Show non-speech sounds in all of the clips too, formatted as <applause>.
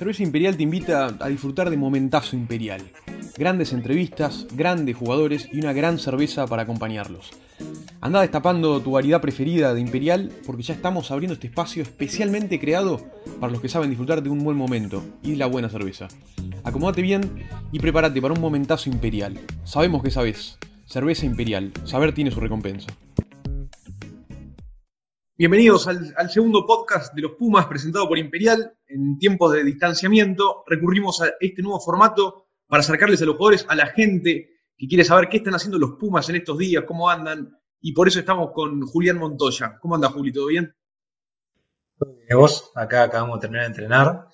Cerveza Imperial te invita a disfrutar de Momentazo Imperial. Grandes entrevistas, grandes jugadores y una gran cerveza para acompañarlos. Anda destapando tu variedad preferida de Imperial porque ya estamos abriendo este espacio especialmente creado para los que saben disfrutar de un buen momento y de la buena cerveza. Acomódate bien y prepárate para un momentazo imperial. Sabemos que sabes. Cerveza Imperial. Saber tiene su recompensa. Bienvenidos al, al, segundo podcast de los Pumas presentado por Imperial. En tiempos de distanciamiento recurrimos a este nuevo formato para acercarles a los jugadores, a la gente que quiere saber qué están haciendo los Pumas en estos días, cómo andan. Y por eso estamos con Julián Montoya. ¿Cómo anda, Juli? ¿Todo bien? Bien, vos, acá acabamos de terminar de entrenar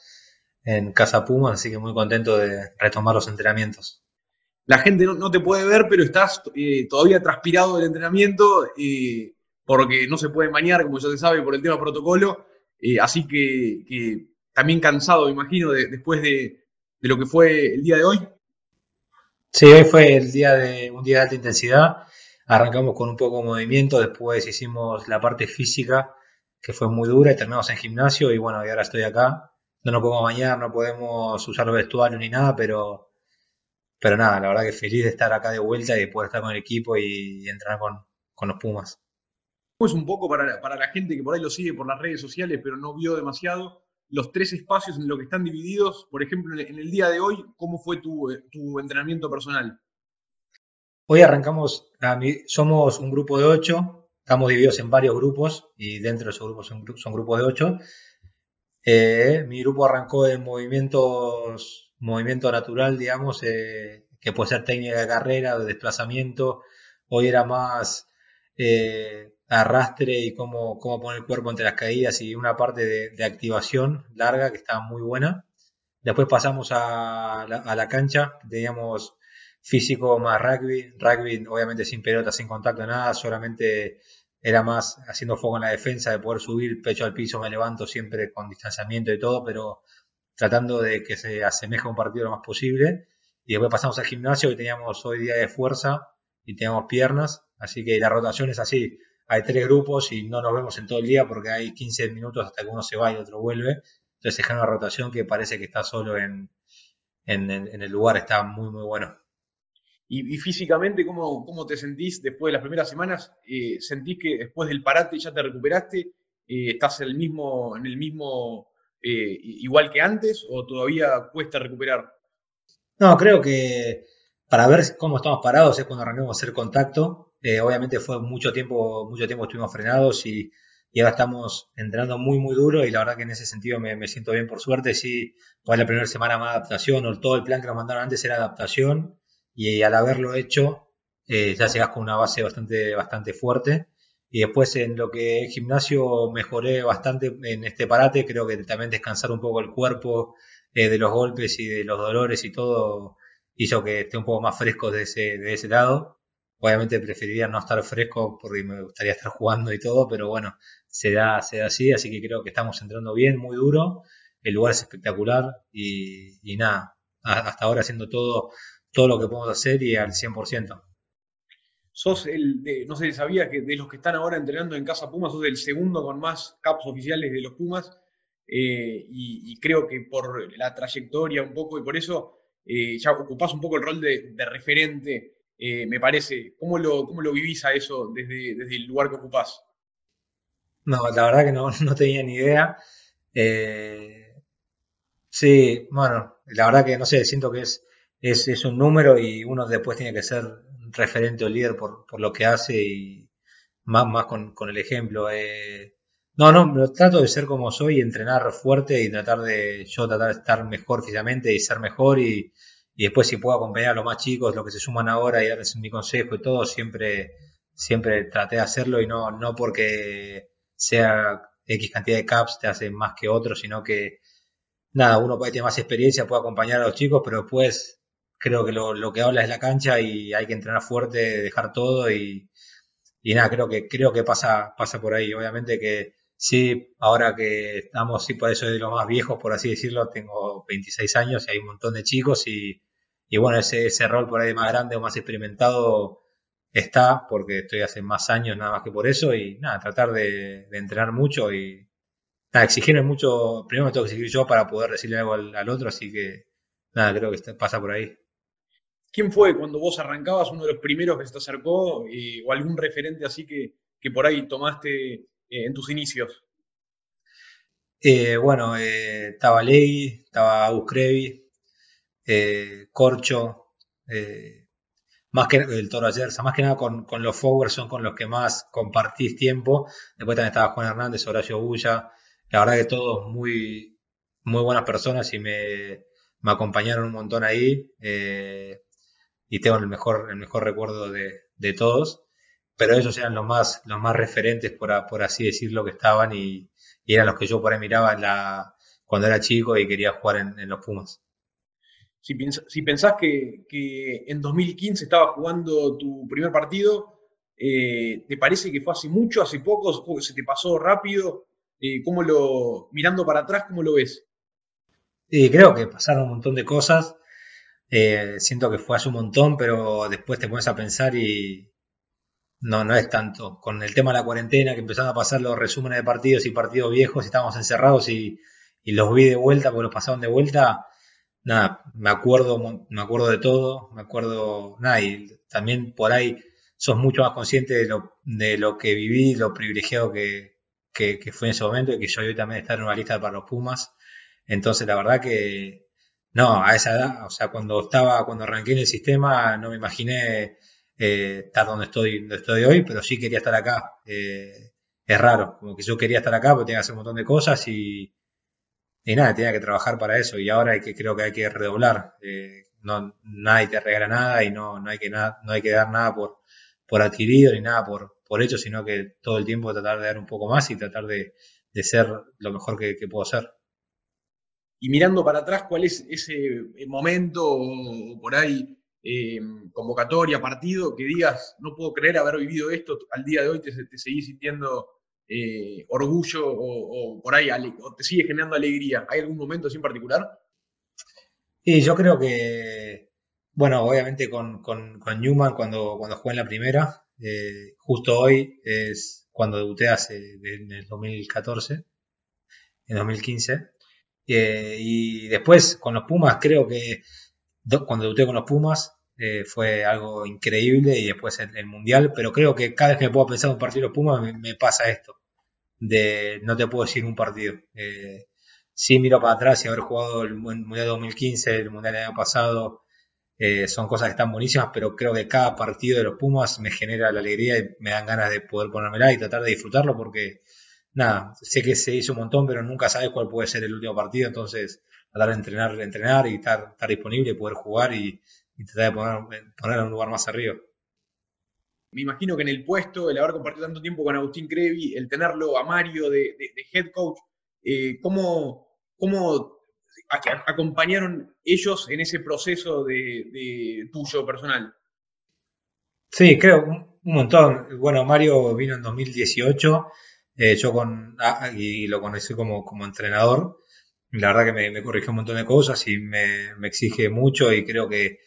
en Casa Pumas, así que muy contento de retomar los entrenamientos. La gente no, no te puede ver, pero estás eh, todavía transpirado del entrenamiento. Eh, porque no se puede bañar, como ya se sabe, por el tema protocolo. Eh, así que, también cansado, me imagino, de, después de, lo que fue el día de hoy. Sí, hoy fue el día de un día de alta intensidad. Arrancamos con un poco de movimiento, después hicimos la parte física, que fue muy dura, y terminamos en gimnasio. Y bueno, y ahora estoy acá. No nos podemos bañar, no podemos usar vestuario ni nada, pero, pero nada, la verdad que feliz de estar acá de vuelta y de poder estar con el equipo y, y entrenar con los Pumas es un poco para, para, la gente que por ahí lo sigue por las redes sociales, pero no vio demasiado, los tres espacios en los que están divididos. Por ejemplo, en el día de hoy, ¿cómo fue tu, tu entrenamiento personal? Hoy arrancamos, somos un grupo de ocho, estamos divididos en varios grupos y dentro de esos grupos son, grupos de ocho. Eh, mi grupo arrancó en movimientos, movimiento natural, digamos, eh, que puede ser técnica de carrera, de desplazamiento. Hoy era más eh, arrastre y cómo, cómo poner el cuerpo entre las caídas y una parte de, de activación larga que estaba muy buena. Después pasamos a la, a la, cancha, teníamos físico más rugby, rugby obviamente sin pelota, sin contacto, nada, solamente era más haciendo foco en la defensa, de poder subir pecho al piso, me levanto siempre con distanciamiento y todo, pero tratando de que se asemeje a un partido lo más posible. Y después pasamos al gimnasio y teníamos hoy día de fuerza y teníamos piernas, así que la rotación es así, hay tres grupos y no nos vemos en todo el día porque hay 15 minutos hasta que uno se va y otro vuelve. Entonces se genera una rotación que parece que está solo en, en, en el lugar, está muy, muy bueno. Y, y físicamente, ¿cómo, ¿cómo, te sentís después de las primeras semanas? Eh, ¿Sentís que después del parate ya te recuperaste? Eh, ¿Estás en el mismo, en el mismo eh, igual que antes o todavía cuesta recuperar? No, creo que para ver cómo estamos parados es cuando arrancamos a hacer contacto eh, obviamente fue mucho tiempo, mucho tiempo estuvimos frenados y, ahora estamos entrenando muy, muy duro y la verdad que en ese sentido me, me siento bien por suerte. Sí, fue la primera semana más adaptación o todo el plan que nos mandaron antes era adaptación y al haberlo hecho eh, ya llegas con una base bastante, bastante fuerte. Y después en lo que es gimnasio mejoré bastante en este parate, creo que también descansar un poco el cuerpo eh, de los golpes y de los dolores y todo hizo que esté un poco más fresco de ese, de ese lado. Obviamente preferiría no estar fresco porque me gustaría estar jugando y todo, pero bueno, se da, se da así, así que creo que estamos entrando bien, muy duro. El lugar es espectacular y, nada, hasta ahora haciendo todo, todo lo que podemos hacer y al 100%. Sos el, de, no sé, sabía que de los que están ahora entrenando en Casa Pumas, sos el segundo con más caps oficiales de los Pumas. Eh, y, creo que por la trayectoria un poco y por eso eh, ya ocupás un poco el rol de referente eh, me parece. ¿Cómo lo, ¿Cómo lo vivís a eso desde, desde, el lugar que ocupás? No, la verdad que no, <laughs> no tenía ni idea. Eh, sí, bueno, la verdad que no sé, siento que es, es, es, un número y uno después tiene que ser referente o líder por, por lo que hace y más, más con, con el ejemplo. Eh, no, no, trato de ser como soy, entrenar fuerte y tratar de yo tratar de estar mejor físicamente y ser mejor y, y después si puedo acompañar a los más chicos, los que se suman ahora y darles mi consejo y todo, siempre, siempre traté de hacerlo y no, no porque sea X cantidad de caps te hace más que otro, sino que nada, uno puede tener más experiencia, puede acompañar a los chicos, pero después creo que lo, lo que habla es la cancha y hay que entrenar fuerte, dejar todo y, y nada, creo que, creo que pasa, pasa por ahí. Obviamente que sí, ahora que estamos, sí, por eso de los más viejos, por así decirlo, tengo 26 años y hay un montón de chicos y, y bueno, ese, ese rol por ahí más grande o más experimentado está, porque estoy hace más años nada más que por eso, y nada, tratar de, de entrenar mucho y, nada, exigieron mucho, primero me tengo que exigir yo para poder decirle algo al, otro, así que nada, creo que pasa por ahí. ¿Quién fue cuando vos arrancabas uno de los primeros que se te acercó eh, o algún referente así que, que por ahí tomaste eh, en tus inicios? Eh, bueno, estaba Legui, estaba Agus Corcho, más que el Toro más que nada con, los forwards son con los que más compartís tiempo. Después también estaba Juan Hernández, Horacio Bulla, la verdad que todos muy, muy buenas personas y me, me acompañaron un montón ahí. Eh, y tengo el mejor, el mejor recuerdo de, de, todos. Pero ellos eran los más, los más referentes, por, por así decirlo, que estaban y, eran los que yo por ahí miraba en la, cuando era chico y quería jugar en, los Pumas. Si, pensás que, que, en 2015 estaba jugando tu primer partido, eh, ¿te parece que fue hace mucho, hace poco, se te pasó rápido? Eh, ¿cómo lo, mirando para atrás, cómo lo ves? Sí, creo que pasaron un montón de cosas. Eh, siento que fue hace un montón, pero después te pones a pensar y no, no es tanto. Con el tema de la cuarentena, que empezaron a pasar los resúmenes de partidos y partidos viejos, y estábamos encerrados y, los vi de vuelta, porque los pasaron de vuelta, nada, me acuerdo, me acuerdo de todo, me acuerdo, nada, y también por ahí sos mucho más consciente de lo, de lo que viví, lo privilegiado que, que, fue en ese momento y que yo hoy también estar en una lista para los Pumas. Entonces, la verdad que no, a esa edad, o sea, cuando estaba, cuando arranqué en el sistema, no me imaginé eh, estar donde estoy, donde estoy hoy, pero sí quería estar acá. Eh, es raro, como que yo quería estar acá, porque tenía que hacer un montón de cosas y, y nada, tenía que trabajar para eso y ahora hay que, creo que hay que redoblar. Eh, no, nadie te regala nada y no, no, hay que no hay que dar nada por, por adquirido ni nada por, por hecho, sino que todo el tiempo tratar de dar un poco más y tratar de, ser lo mejor que, puedo ser. Y mirando para atrás, ¿cuál es ese eh, momento o por ahí eh, convocatoria, partido, que digas, no puedo creer haber vivido esto, al día de hoy te seguís sintiendo eh, orgullo o, por ahí o te sigue generando alegría? ¿Hay algún momento así en particular? Sí, yo creo que, bueno, obviamente con, con, Newman cuando, cuando jugué en la primera, eh, justo hoy es cuando debuté hace en el 2014, en 2015. Eh, y después con los Pumas, creo que cuando debuté con los Pumas eh, fue algo increíble y después el, Mundial, pero creo que cada vez que me puedo pensar en un partido de los Pumas me, pasa esto, de no te puedo decir un partido. sí miro para atrás y haber jugado el Mundial 2015, el Mundial del año pasado, eh, son cosas que están buenísimas, pero creo que cada partido de los Pumas me genera la alegría y me dan ganas de poder ponérmela y tratar de disfrutarlo porque, nada, sé que se hizo un montón, pero nunca sabes cuál puede ser el último partido, entonces tratar de entrenar, entrenar y estar, estar disponible, poder jugar y, tratar de poner, poner en un lugar más arriba. Me imagino que en el puesto, el haber compartido tanto tiempo con Agustín Crevi, el tenerlo a Mario de, head coach, eh, ¿cómo, ¿cómo acompañaron ellos en ese proceso de, tuyo personal? Sí, creo un montón. Bueno, Mario vino en 2018, eh, yo con ah, y lo conocí como, como entrenador. La verdad que me, corrigió un montón de cosas y me, exige mucho y creo que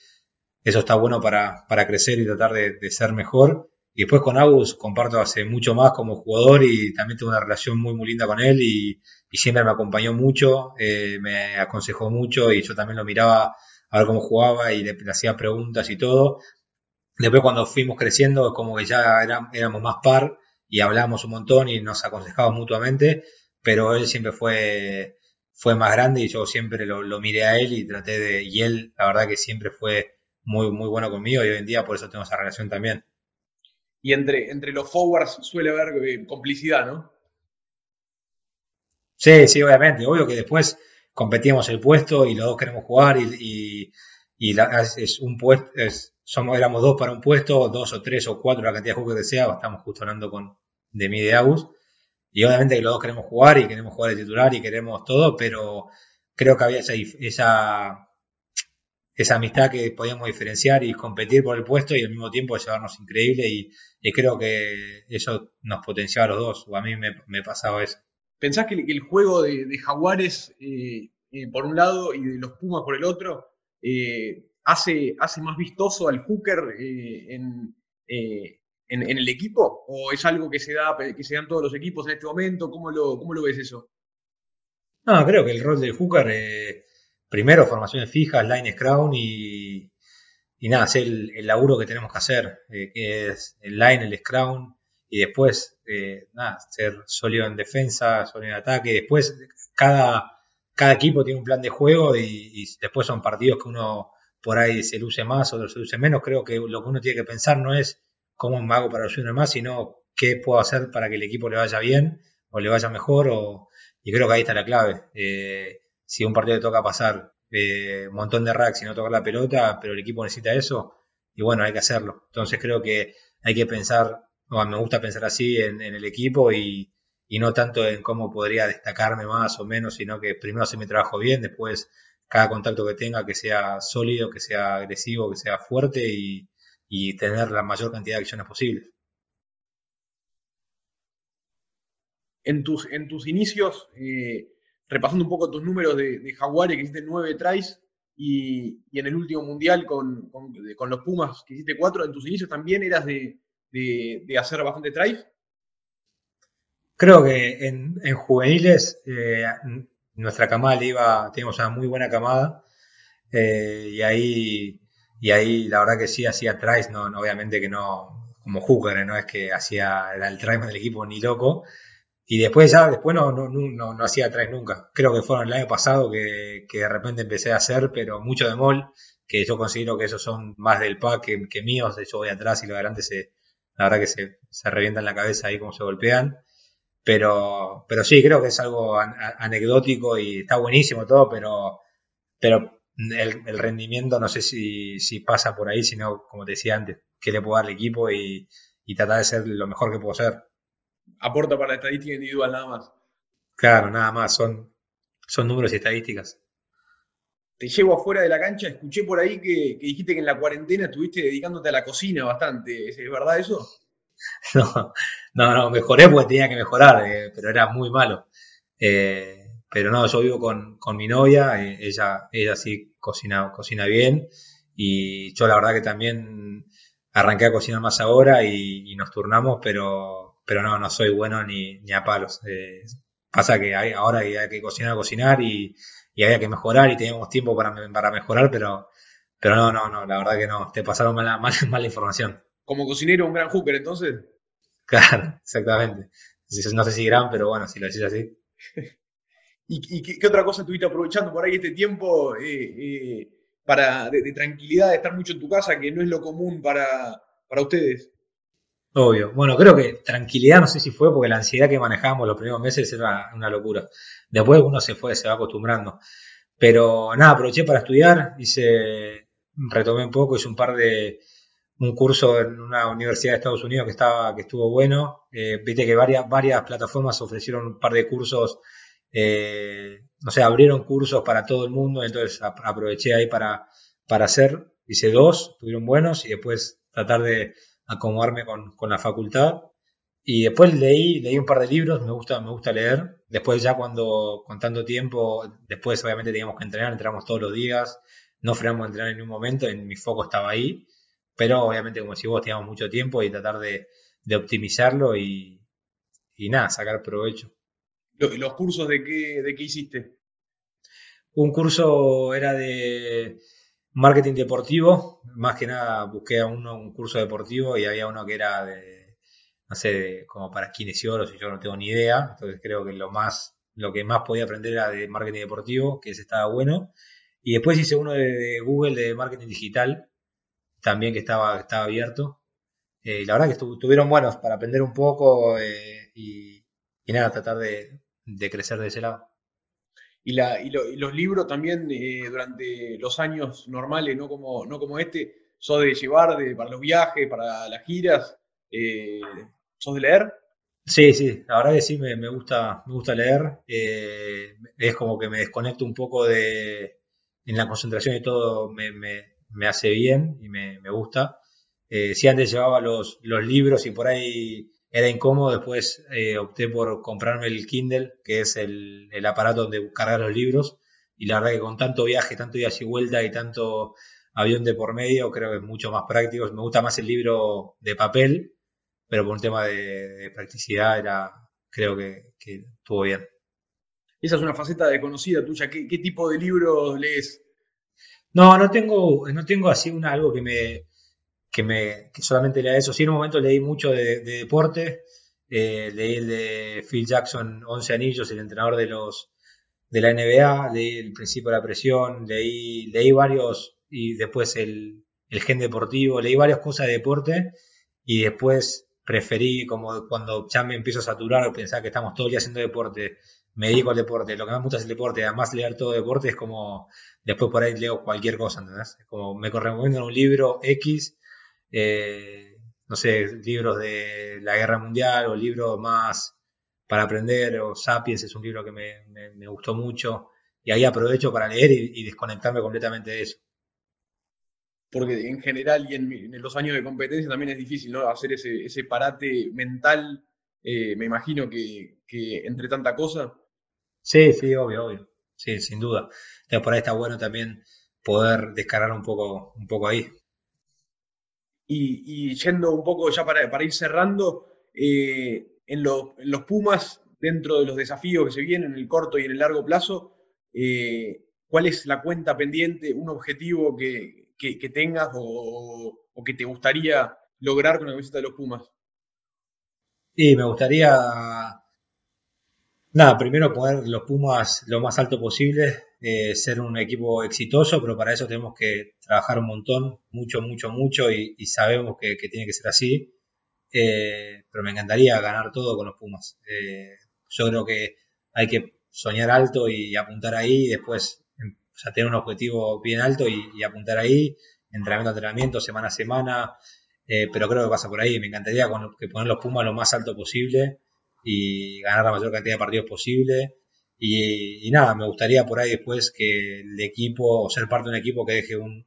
eso está bueno para, para crecer y tratar de ser mejor. Y después con Agus comparto hace mucho más como jugador y también tengo una relación muy, muy linda con él y, siempre me acompañó mucho, eh, me aconsejó mucho y yo también lo miraba a ver cómo jugaba y le, hacía preguntas y todo. Después cuando fuimos creciendo, como que ya éramos más par y hablamos un montón y nos aconsejábamos mutuamente, pero él siempre fue, fue más grande y yo siempre lo, lo miré a él y traté de, y él la verdad que siempre fue muy, muy bueno conmigo y hoy en día por eso tengo esa relación también y entre, entre los forwards suele haber eh, complicidad, ¿no? Sí, sí, obviamente. Obvio que después competíamos el puesto y los dos queremos jugar y, es un puesto, somos, éramos dos para un puesto, dos o tres o cuatro, la cantidad de juegos que sea, estamos justo hablando con de mí de Agus. Y obviamente que los dos queremos jugar y queremos jugar de titular y queremos todo, pero creo que había esa, esa esa amistad que podíamos diferenciar y competir por el puesto y al mismo tiempo llevarnos increíble y, creo que eso nos potenciaba a los dos, o a mí me, pasaba eso. ¿Pensás que el, juego de, Jaguares eh, eh, por un lado y de los Pumas por el otro eh, hace, hace más vistoso al hooker en, el equipo? ¿O es algo que se da que se dan todos los equipos en este momento? ¿Cómo lo, cómo lo ves eso? No, creo que el rol del hooker, primero formaciones fijas, line scrum y, nada, hacer el, laburo que tenemos que hacer, eh, que es el line, el scrum, y después, eh, nada, ser sólido en defensa, sólido en ataque, después cada, cada equipo tiene un plan de juego y, después son partidos que uno por ahí se luce más, otro se luce menos, creo que lo que uno tiene que pensar no es cómo me hago para lucirme más, sino qué puedo hacer para que el equipo le vaya bien o le vaya mejor, y creo que ahí está la clave. Eh, si un partido le toca pasar eh, un montón de racks y no tocar la pelota, pero el equipo necesita eso, y bueno, hay que hacerlo. Entonces creo que hay que pensar, o me gusta pensar así en, el equipo y, no tanto en cómo podría destacarme más o menos, sino que primero hacer mi trabajo bien, después cada contacto que tenga que sea sólido, que sea agresivo, que sea fuerte y, tener la mayor cantidad de acciones posibles. En tus, en tus inicios, eh, repasando un poco tus números de, de Jaguares, que hiciste nueve tries, y, en el último mundial con, los Pumas, que hiciste cuatro, en tus inicios también eras de, hacer bastante tries. Creo que en, juveniles eh, nuestra camada le iba, teníamos una muy buena camada, eh, y ahí y ahí la verdad que sí hacía tries, no, obviamente que no como hooker, no es que hacía el try del equipo ni loco, y después ya, después no, no, no, no hacía tres nunca. Creo que fueron el año pasado que, que, de repente empecé a hacer, pero mucho de mol, que yo considero que esos son más del pack que, míos. De hecho voy atrás y lo de adelante se, la verdad que se, se revientan la cabeza ahí como se golpean. Pero, pero sí, creo que es algo anecdótico y está buenísimo todo, pero, pero el, el, rendimiento no sé si, si pasa por ahí, sino como te decía antes, que le puedo dar al equipo y, y tratar de ser lo mejor que puedo ser aporta para la estadística individual nada más. Claro, nada más, son, son números y estadísticas. Te llevo afuera de la cancha, escuché por ahí que, dijiste que en la cuarentena estuviste dedicándote a la cocina bastante, ¿es verdad eso? <laughs> No, no, no mejoré porque tenía que mejorar, eh, pero era muy malo. Eh, pero no, yo vivo con, mi novia, eh, ella, ella sí cocina, cocina bien y yo la verdad que también arranqué a cocinar más ahora y nos turnamos, pero pero no, no soy bueno ni, ni a palos. Eh, pasa que hay, ahora hay, que cocinar, cocinar y, y había que mejorar y teníamos tiempo para, para mejorar, pero, pero no, no, no, la verdad que no, te pasaron mala, <laughs> mala, información. Como cocinero, un gran hooker entonces. Claro, exactamente. No sé si gran, pero bueno, si lo decís así. <laughs> ¿Y, qué, otra cosa estuviste aprovechando por ahí este tiempo eh, eh, para de, tranquilidad, de estar mucho en tu casa, que no es lo común para, para ustedes? Obvio. Bueno, creo que tranquilidad no sé si fue porque la ansiedad que manejábamos los primeros meses era una locura. Después uno se fue, se va acostumbrando. Pero nada, aproveché para estudiar, hice, retomé un poco, hice un par de, un curso en una universidad de Estados Unidos que estaba, que estuvo bueno. Eh, viste que varias, varias plataformas ofrecieron un par de cursos, eh, no sé, abrieron cursos para todo el mundo, entonces aproveché ahí para, para hacer, hice dos, estuvieron buenos y después tratar de acomodarme con, con, la facultad. Y después leí, leí un par de libros, me gusta, me gusta leer. Después ya cuando, con tanto tiempo, después obviamente teníamos que entrenar, entramos todos los días, no frenamos a entrenar en ningún momento, en mi foco estaba ahí. Pero obviamente, como si vos teníamos mucho tiempo y tratar de, de optimizarlo y, y nada, sacar provecho. ¿Los cursos de qué, de qué hiciste? Un curso era de marketing deportivo, más que nada busqué a uno un curso deportivo y había uno que era de, no sé, como para kinesiólogos y yo no tengo ni idea, entonces creo que lo más, lo que más podía aprender era de marketing deportivo, que ese estaba bueno. Y después hice uno de, Google de marketing digital, también que estaba, estaba abierto. Eh, y la verdad que estuvieron buenos para aprender un poco eh, y, nada, tratar de crecer de ese lado y, la, y, los libros también eh, durante los años normales, no como, no como este, sos de llevar de, para los viajes, para las giras, eh, sos de leer. Sí, sí, la verdad que sí, me, gusta, me gusta leer. Eh, es como que me desconecto un poco de. En la concentración y todo me, me, hace bien y me, gusta. si antes llevaba los, los libros y por ahí era incómodo, después eh, opté por comprarme el Kindle, que es el, aparato donde cargar los libros, y la verdad que con tanto viaje, tanto ida y vuelta y tanto avión de por medio, creo que es mucho más práctico. Me gusta más el libro de papel, pero por un tema de, practicidad era, creo que, estuvo bien. Esa es una faceta desconocida tuya. ¿Qué, tipo de libros lees? No, no tengo, no tengo así una, algo que me, que me que solamente lea eso. Sí, en un momento leí mucho de, deporte. Eh, leí el de Phil Jackson, 11 anillos, el entrenador de los de la NBA, leí el principio de la presión, leí, leí varios y después el, el gen deportivo, leí varias cosas de deporte y después preferí como cuando ya me empiezo a saturar o pensar que estamos todo el haciendo deporte, me dedico al deporte, lo que más me gusta es el deporte, además leer todo deporte es como, después por ahí leo cualquier cosa, ¿entendés? Como me recomiendan un libro X, eh, no sé, libros de la guerra mundial o libros más para aprender, o Sapiens es un libro que me, gustó mucho, y ahí aprovecho para leer y, desconectarme completamente de eso. Porque en general y en, los años de competencia también es difícil, ¿no? Hacer ese, ese parate mental, eh, me imagino que, entre tanta cosa. Sí, sí, obvio, obvio. Sí, sin duda. Entonces por ahí está bueno también poder descargar un poco, un poco ahí. Y, yendo un poco ya para, para ir cerrando, eh, en, los Pumas, dentro de los desafíos que se vienen en el corto y en el largo plazo, eh, ¿cuál es la cuenta pendiente, un objetivo que, tengas o, que te gustaría lograr con la visita de los Pumas? Sí, me gustaría, nada, primero poner los Pumas lo más alto posible, eh, ser un equipo exitoso, pero para eso tenemos que trabajar un montón, mucho, mucho, mucho, y, sabemos que, tiene que ser así. Eh, pero me encantaría ganar todo con los Pumas. Eh, yo creo que hay que soñar alto y, apuntar ahí, y después em, tener un objetivo bien alto y, apuntar ahí, entrenamiento a entrenamiento, semana a semana, pero creo que pasa por ahí. Me encantaría que poner los Pumas lo más alto posible y ganar la mayor cantidad de partidos posible. Y, nada, me gustaría por ahí después que el equipo, o ser parte de un equipo que deje un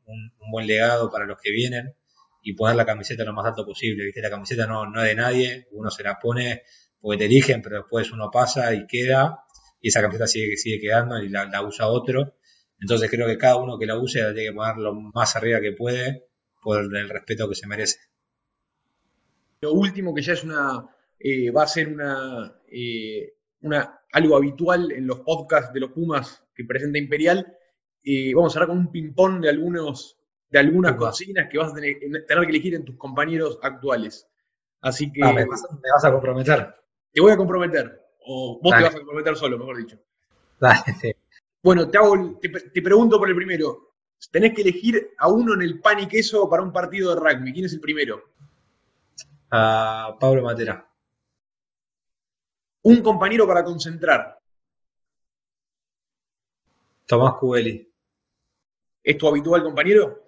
buen legado para los que vienen y poner la camiseta lo más alto posible. ¿viste? La camiseta no, no es de nadie, uno se la pone porque te eligen, pero después uno pasa y queda, y esa camiseta sigue, sigue quedando y la, usa otro. Entonces creo que cada uno que la use la tiene que poner lo más arriba que puede por el respeto que se merece. Lo último que ya es una, eh, va a ser una, eh, una, algo habitual en los podcasts de los Pumas que presenta Imperial. Eh, vamos a hablar con un ping-pong de algunos de algunas cocinas que vas a tener, que elegir en tus compañeros actuales. Así que. Ah, me, vas, a comprometer. Te voy a comprometer. O vos te vas a comprometer solo, mejor dicho. Bueno, te, hago, te, pregunto por el primero. Tenés que elegir a uno en el pan y queso para un partido de rugby. ¿Quién es el primero? A Pablo Matera. Un compañero para concentrar. Tomás Cubeli. ¿Es tu habitual compañero?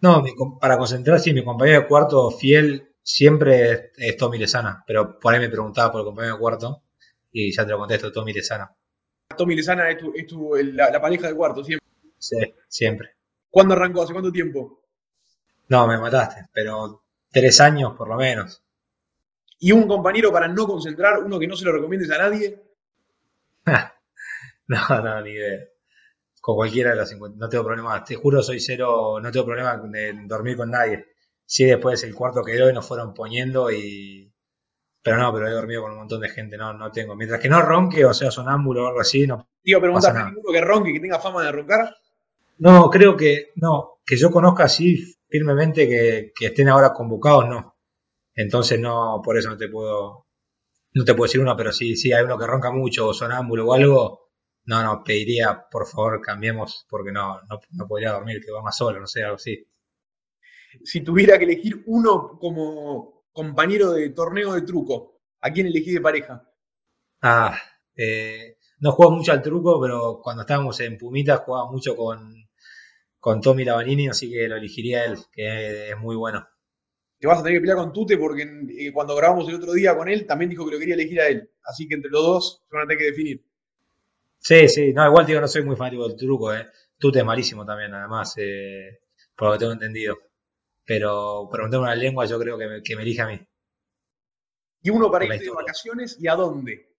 No, para concentrar, sí, mi compañero de cuarto fiel siempre es, Tommy Lezana, pero por ahí me preguntaba por el compañero de cuarto y ya te lo contesto, Tommy Lezana. Tommy Lezana es, tu, la, pareja de cuarto, siempre. Sí, siempre. ¿Cuándo arrancó? ¿Hace cuánto tiempo? No, me mataste, pero tres años por lo menos. ¿Y un compañero para no concentrar, uno que no se lo recomiendes a nadie? <laughs> no, no, ni idea con cualquiera de los 50. No tengo problema, te juro, soy cero, no tengo problema de dormir con nadie. Sí, después el cuarto quedó y nos fueron poniendo y... Pero no, pero he dormido con un montón de gente, no, no tengo. Mientras que no ronque, o sea, sonámbulo o algo así, no. Digo, preguntar, ¿hay ninguno que ronque, que tenga fama de roncar? No, creo que, no, que yo conozca así firmemente que, que estén ahora convocados, no. Entonces no, por eso no te puedo, no te puedo decir uno, pero sí, sí, hay uno que ronca mucho o sonámbulo o algo, no, no, pediría, por favor, cambiemos, porque no, no, podría dormir, que va más solo, no sé, algo así. Si tuviera que elegir uno como compañero de torneo de truco, ¿a quién elegí de pareja? Ah, eh, no juego mucho al truco, pero cuando estábamos en Pumitas jugaba mucho con, con Tommy Lavanini, así que lo elegiría él, que es muy bueno. Te vas a tener que pelear con Tute porque eh, cuando grabamos el otro día con él, también dijo que lo quería elegir a él. Así que entre los dos se van a tener que definir. Sí, sí, no, igual digo, no soy muy fanático del truco, ¿eh? Tute es malísimo también, además, eh, por lo que tengo entendido. Pero preguntarme una lengua, yo creo que me, que me elija a mí. ¿Y uno para ir de vacaciones y a dónde?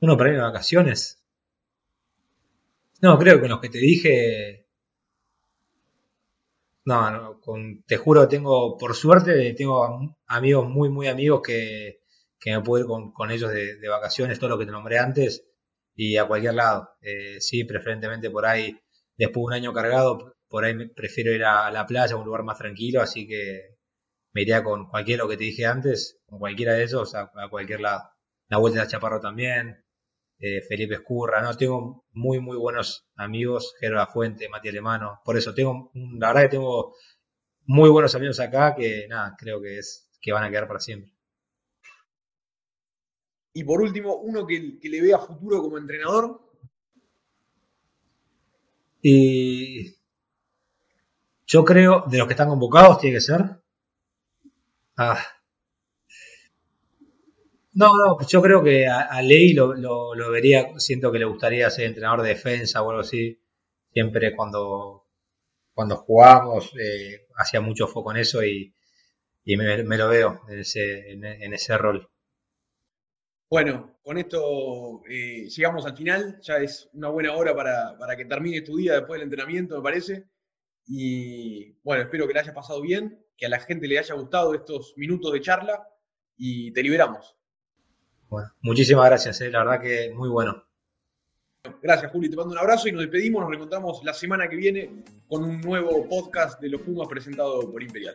¿Uno para ir de vacaciones? No, creo que los que te dije. No, no con, te juro, tengo, por suerte, tengo amigos muy, muy amigos que, que me puedo ir con, ellos de, vacaciones, todo lo que te nombré antes, y a cualquier lado. Eh, sí, preferentemente por ahí, después de un año cargado, por ahí prefiero ir a, la playa, a un lugar más tranquilo, así que me iría con cualquiera lo que te dije antes, con cualquiera de esos, a, cualquier lado. La Vuelta de Chaparro también, eh, Felipe Escurra, ¿no? Tengo muy, muy buenos amigos, Gerardo Fuente, Matías Alemano, por eso tengo, la verdad que tengo muy buenos amigos acá que, nada, creo que es que van a quedar para siempre. Y por último, uno que, le vea futuro como entrenador. Y yo creo, de los que están convocados, tiene que ser. Ah. No, no, yo creo que a, Ley lo, vería, siento que le gustaría ser entrenador de defensa o algo así. Siempre cuando, cuando jugábamos eh, hacía mucho foco en eso y, me, lo veo en ese, en ese rol. Bueno, con esto eh, llegamos al final. Ya es una buena hora para, para, que termine tu día después del entrenamiento, me parece. Y bueno, espero que le haya pasado bien, que a la gente le haya gustado estos minutos de charla y te liberamos. Bueno, muchísimas gracias, eh, la verdad que muy bueno. Gracias, Juli. Te mando un abrazo y nos despedimos. Nos reencontramos la semana que viene con un nuevo podcast de los Pumas presentado por Imperial.